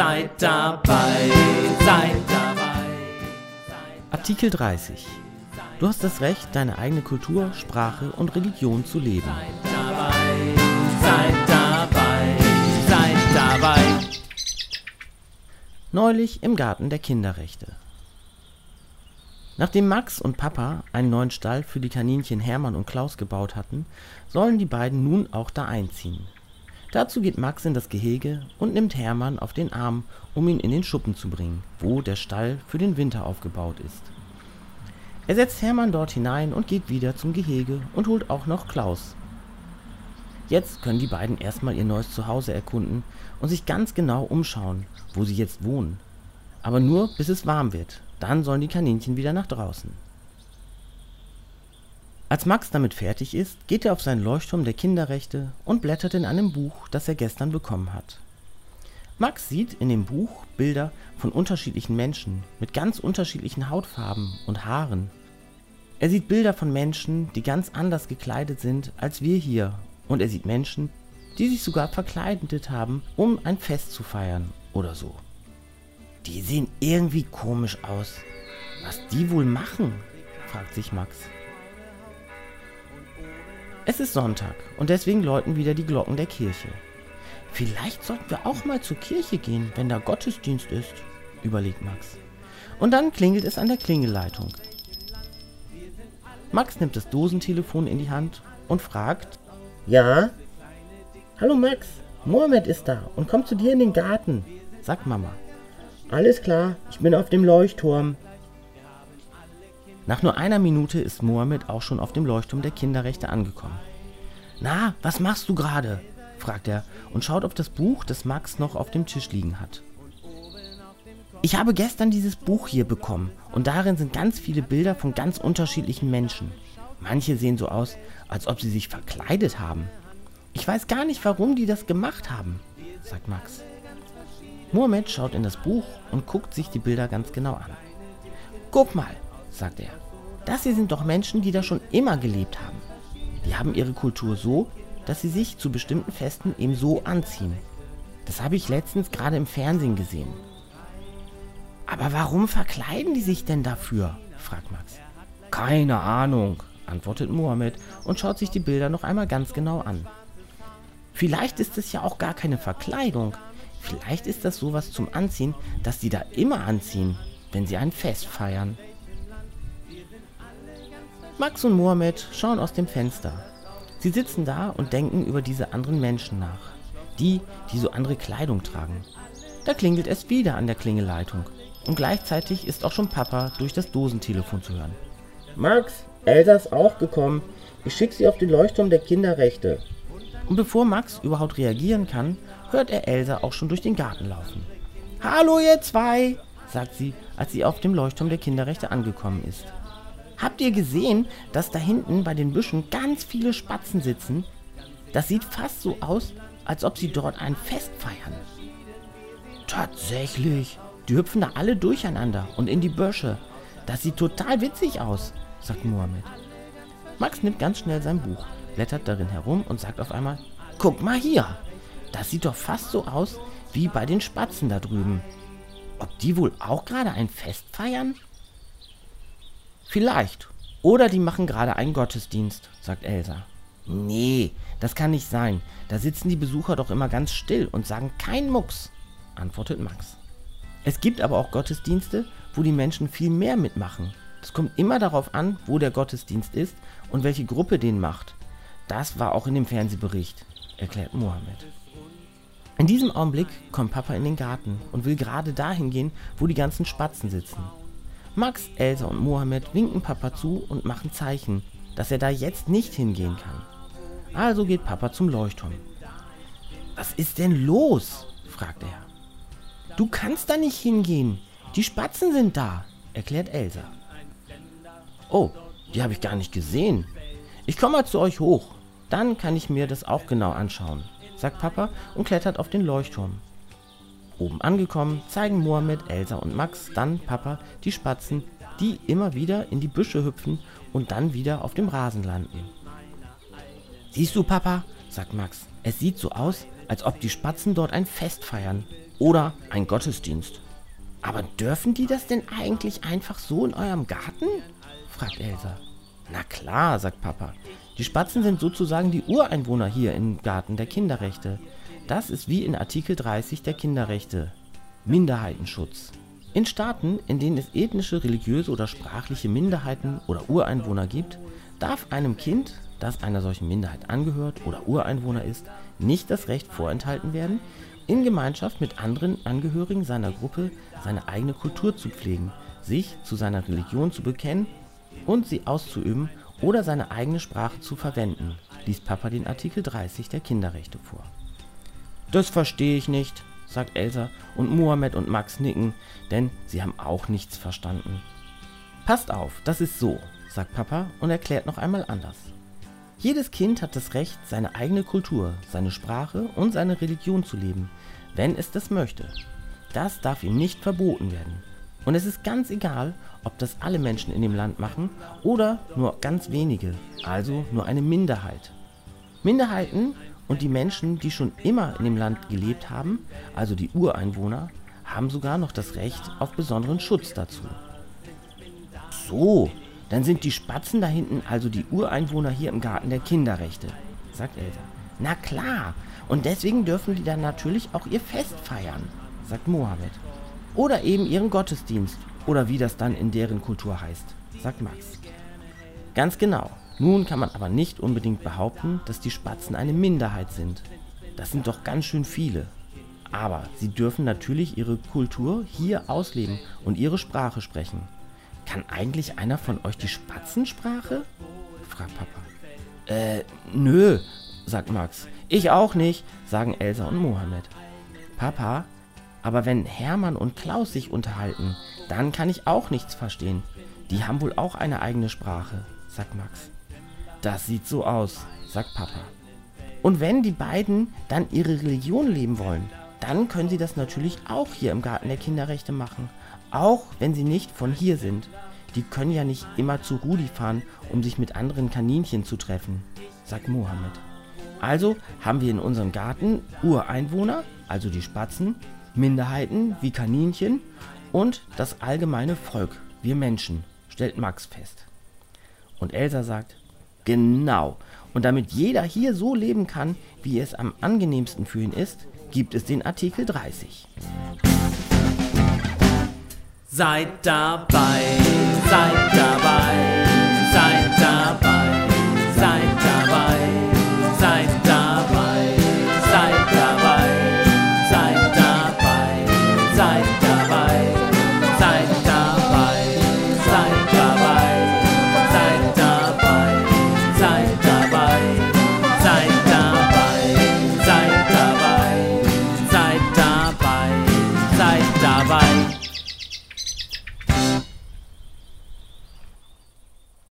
Seid dabei, seid dabei. Artikel 30. Du hast das Recht, deine eigene Kultur, Sprache und Religion zu leben. Seid dabei, seid dabei, seid dabei. Neulich im Garten der Kinderrechte. Nachdem Max und Papa einen neuen Stall für die Kaninchen Hermann und Klaus gebaut hatten, sollen die beiden nun auch da einziehen. Dazu geht Max in das Gehege und nimmt Hermann auf den Arm, um ihn in den Schuppen zu bringen, wo der Stall für den Winter aufgebaut ist. Er setzt Hermann dort hinein und geht wieder zum Gehege und holt auch noch Klaus. Jetzt können die beiden erstmal ihr neues Zuhause erkunden und sich ganz genau umschauen, wo sie jetzt wohnen. Aber nur bis es warm wird, dann sollen die Kaninchen wieder nach draußen. Als Max damit fertig ist, geht er auf seinen Leuchtturm der Kinderrechte und blättert in einem Buch, das er gestern bekommen hat. Max sieht in dem Buch Bilder von unterschiedlichen Menschen mit ganz unterschiedlichen Hautfarben und Haaren. Er sieht Bilder von Menschen, die ganz anders gekleidet sind als wir hier, und er sieht Menschen, die sich sogar verkleidet haben, um ein Fest zu feiern oder so. Die sehen irgendwie komisch aus. Was die wohl machen? fragt sich Max. Es ist Sonntag und deswegen läuten wieder die Glocken der Kirche. Vielleicht sollten wir auch mal zur Kirche gehen, wenn da Gottesdienst ist, überlegt Max. Und dann klingelt es an der Klingelleitung. Max nimmt das Dosentelefon in die Hand und fragt: Ja? Hallo Max, Mohammed ist da und kommt zu dir in den Garten. sagt Mama. Alles klar, ich bin auf dem Leuchtturm. Nach nur einer Minute ist Mohammed auch schon auf dem Leuchtturm der Kinderrechte angekommen. Na, was machst du gerade? fragt er und schaut auf das Buch, das Max noch auf dem Tisch liegen hat. Ich habe gestern dieses Buch hier bekommen und darin sind ganz viele Bilder von ganz unterschiedlichen Menschen. Manche sehen so aus, als ob sie sich verkleidet haben. Ich weiß gar nicht, warum die das gemacht haben, sagt Max. Mohammed schaut in das Buch und guckt sich die Bilder ganz genau an. Guck mal, sagt er. Das hier sind doch Menschen, die da schon immer gelebt haben. Die haben ihre Kultur so, dass sie sich zu bestimmten Festen eben so anziehen. Das habe ich letztens gerade im Fernsehen gesehen. Aber warum verkleiden die sich denn dafür? fragt Max. Keine Ahnung, antwortet Mohammed und schaut sich die Bilder noch einmal ganz genau an. Vielleicht ist es ja auch gar keine Verkleidung. Vielleicht ist das sowas zum Anziehen, das sie da immer anziehen, wenn sie ein Fest feiern. Max und Mohammed schauen aus dem Fenster. Sie sitzen da und denken über diese anderen Menschen nach. Die, die so andere Kleidung tragen. Da klingelt es wieder an der Klingeleitung. Und gleichzeitig ist auch schon Papa durch das Dosentelefon zu hören. Max, Elsa ist auch gekommen. Ich schicke sie auf den Leuchtturm der Kinderrechte. Und bevor Max überhaupt reagieren kann, hört er Elsa auch schon durch den Garten laufen. Hallo ihr zwei, sagt sie, als sie auf dem Leuchtturm der Kinderrechte angekommen ist. Habt ihr gesehen, dass da hinten bei den Büschen ganz viele Spatzen sitzen? Das sieht fast so aus, als ob sie dort ein Fest feiern. Tatsächlich. Die hüpfen da alle durcheinander und in die Büsche. Das sieht total witzig aus, sagt Mohammed. Max nimmt ganz schnell sein Buch, blättert darin herum und sagt auf einmal, guck mal hier. Das sieht doch fast so aus wie bei den Spatzen da drüben. Ob die wohl auch gerade ein Fest feiern? Vielleicht. Oder die machen gerade einen Gottesdienst, sagt Elsa. Nee, das kann nicht sein. Da sitzen die Besucher doch immer ganz still und sagen kein Mucks, antwortet Max. Es gibt aber auch Gottesdienste, wo die Menschen viel mehr mitmachen. Es kommt immer darauf an, wo der Gottesdienst ist und welche Gruppe den macht. Das war auch in dem Fernsehbericht, erklärt Mohammed. In diesem Augenblick kommt Papa in den Garten und will gerade dahin gehen, wo die ganzen Spatzen sitzen. Max, Elsa und Mohammed winken Papa zu und machen Zeichen, dass er da jetzt nicht hingehen kann. Also geht Papa zum Leuchtturm. Was ist denn los? fragt er. Du kannst da nicht hingehen. Die Spatzen sind da, erklärt Elsa. Oh, die habe ich gar nicht gesehen. Ich komme mal zu euch hoch. Dann kann ich mir das auch genau anschauen, sagt Papa und klettert auf den Leuchtturm. Oben angekommen, zeigen Mohammed, Elsa und Max dann Papa die Spatzen, die immer wieder in die Büsche hüpfen und dann wieder auf dem Rasen landen. Siehst du, Papa, sagt Max, es sieht so aus, als ob die Spatzen dort ein Fest feiern oder ein Gottesdienst. Aber dürfen die das denn eigentlich einfach so in eurem Garten? fragt Elsa. Na klar, sagt Papa. Die Spatzen sind sozusagen die Ureinwohner hier im Garten der Kinderrechte. Das ist wie in Artikel 30 der Kinderrechte. Minderheitenschutz. In Staaten, in denen es ethnische, religiöse oder sprachliche Minderheiten oder Ureinwohner gibt, darf einem Kind, das einer solchen Minderheit angehört oder Ureinwohner ist, nicht das Recht vorenthalten werden, in Gemeinschaft mit anderen Angehörigen seiner Gruppe seine eigene Kultur zu pflegen, sich zu seiner Religion zu bekennen und sie auszuüben oder seine eigene Sprache zu verwenden, liest Papa den Artikel 30 der Kinderrechte vor. Das verstehe ich nicht, sagt Elsa und Mohammed und Max nicken, denn sie haben auch nichts verstanden. Passt auf, das ist so, sagt Papa und erklärt noch einmal anders. Jedes Kind hat das Recht, seine eigene Kultur, seine Sprache und seine Religion zu leben, wenn es das möchte. Das darf ihm nicht verboten werden. Und es ist ganz egal, ob das alle Menschen in dem Land machen oder nur ganz wenige, also nur eine Minderheit. Minderheiten und die Menschen, die schon immer in dem Land gelebt haben, also die Ureinwohner, haben sogar noch das Recht auf besonderen Schutz dazu. So, dann sind die Spatzen da hinten also die Ureinwohner hier im Garten der Kinderrechte, sagt Elsa. Na klar, und deswegen dürfen die dann natürlich auch ihr Fest feiern, sagt Mohammed. Oder eben ihren Gottesdienst oder wie das dann in deren Kultur heißt, sagt Max. Ganz genau. Nun kann man aber nicht unbedingt behaupten, dass die Spatzen eine Minderheit sind. Das sind doch ganz schön viele. Aber sie dürfen natürlich ihre Kultur hier ausleben und ihre Sprache sprechen. Kann eigentlich einer von euch die Spatzensprache? fragt Papa. Äh, nö, sagt Max. Ich auch nicht, sagen Elsa und Mohammed. Papa, aber wenn Hermann und Klaus sich unterhalten, dann kann ich auch nichts verstehen. Die haben wohl auch eine eigene Sprache, sagt Max. Das sieht so aus, sagt Papa. Und wenn die beiden dann ihre Religion leben wollen, dann können sie das natürlich auch hier im Garten der Kinderrechte machen. Auch wenn sie nicht von hier sind. Die können ja nicht immer zu Rudi fahren, um sich mit anderen Kaninchen zu treffen, sagt Mohammed. Also haben wir in unserem Garten Ureinwohner, also die Spatzen, Minderheiten wie Kaninchen und das allgemeine Volk, wir Menschen, stellt Max fest. Und Elsa sagt, genau, und damit jeder hier so leben kann, wie es am angenehmsten für ihn ist, gibt es den Artikel 30. Seid dabei, seid dabei